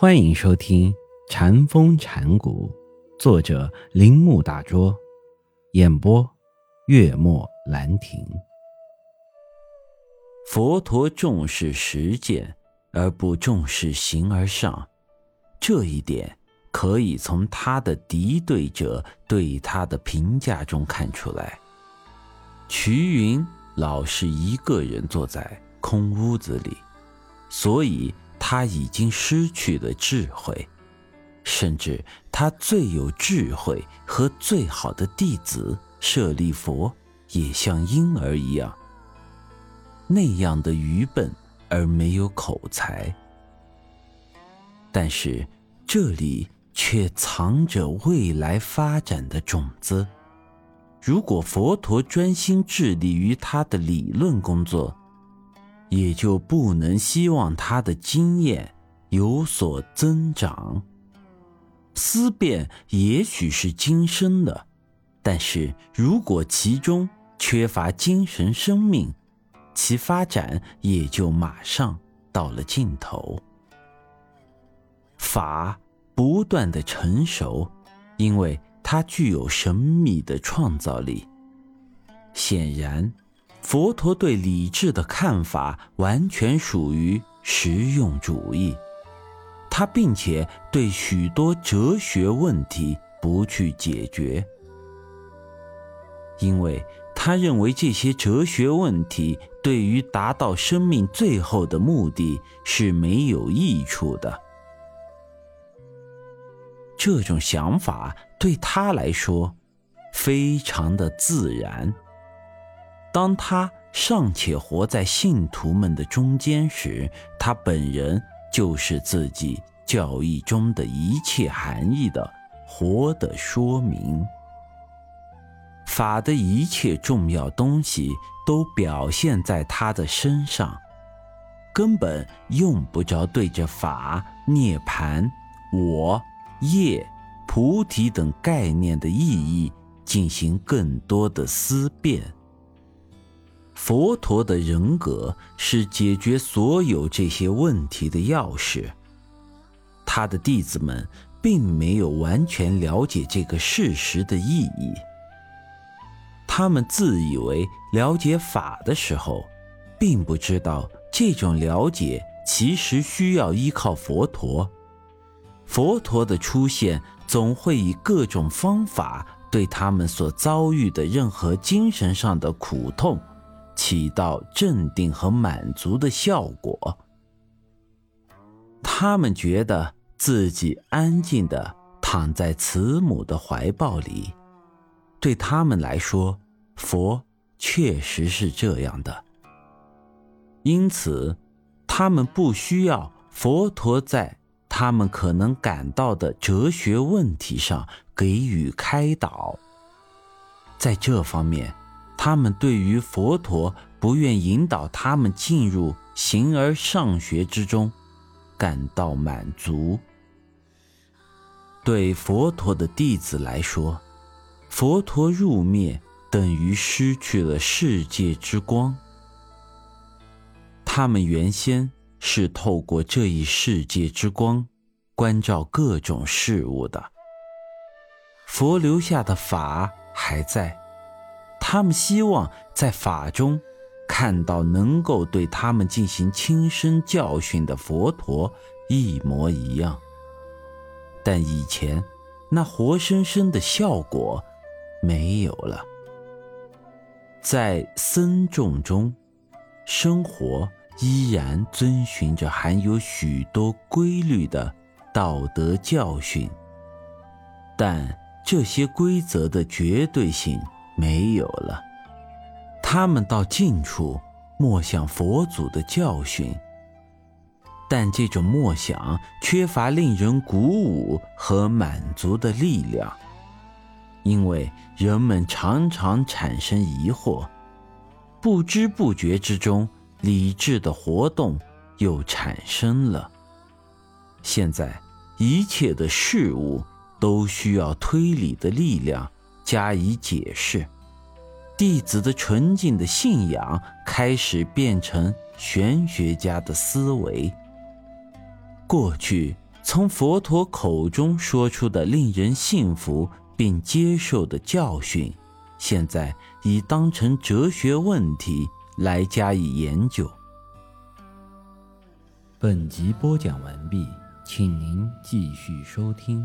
欢迎收听《禅风禅谷，作者铃木大拙，演播月末兰亭。佛陀重视实践而不重视形而上，这一点可以从他的敌对者对他的评价中看出来。瞿云老是一个人坐在空屋子里，所以。他已经失去了智慧，甚至他最有智慧和最好的弟子舍利佛，也像婴儿一样，那样的愚笨而没有口才。但是这里却藏着未来发展的种子。如果佛陀专心致力于他的理论工作，也就不能希望他的经验有所增长。思辨也许是今生的，但是如果其中缺乏精神生命，其发展也就马上到了尽头。法不断的成熟，因为它具有神秘的创造力。显然。佛陀对理智的看法完全属于实用主义，他并且对许多哲学问题不去解决，因为他认为这些哲学问题对于达到生命最后的目的是没有益处的。这种想法对他来说非常的自然。当他尚且活在信徒们的中间时，他本人就是自己教义中的一切含义的活的说明。法的一切重要东西都表现在他的身上，根本用不着对着法、涅盘、我、业、菩提等概念的意义进行更多的思辨。佛陀的人格是解决所有这些问题的钥匙。他的弟子们并没有完全了解这个事实的意义。他们自以为了解法的时候，并不知道这种了解其实需要依靠佛陀。佛陀的出现总会以各种方法对他们所遭遇的任何精神上的苦痛。起到镇定和满足的效果。他们觉得自己安静的躺在慈母的怀抱里，对他们来说，佛确实是这样的。因此，他们不需要佛陀在他们可能感到的哲学问题上给予开导。在这方面。他们对于佛陀不愿引导他们进入形而上学之中感到满足。对佛陀的弟子来说，佛陀入灭等于失去了世界之光。他们原先是透过这一世界之光关照各种事物的。佛留下的法还在。他们希望在法中看到能够对他们进行亲身教训的佛陀一模一样，但以前那活生生的效果没有了。在僧众中，生活依然遵循着含有许多规律的道德教训，但这些规则的绝对性。没有了，他们到近处默想佛祖的教训，但这种默想缺乏令人鼓舞和满足的力量，因为人们常常产生疑惑，不知不觉之中，理智的活动又产生了。现在一切的事物都需要推理的力量。加以解释，弟子的纯净的信仰开始变成玄学家的思维。过去从佛陀口中说出的令人信服并接受的教训，现在已当成哲学问题来加以研究。本集播讲完毕，请您继续收听。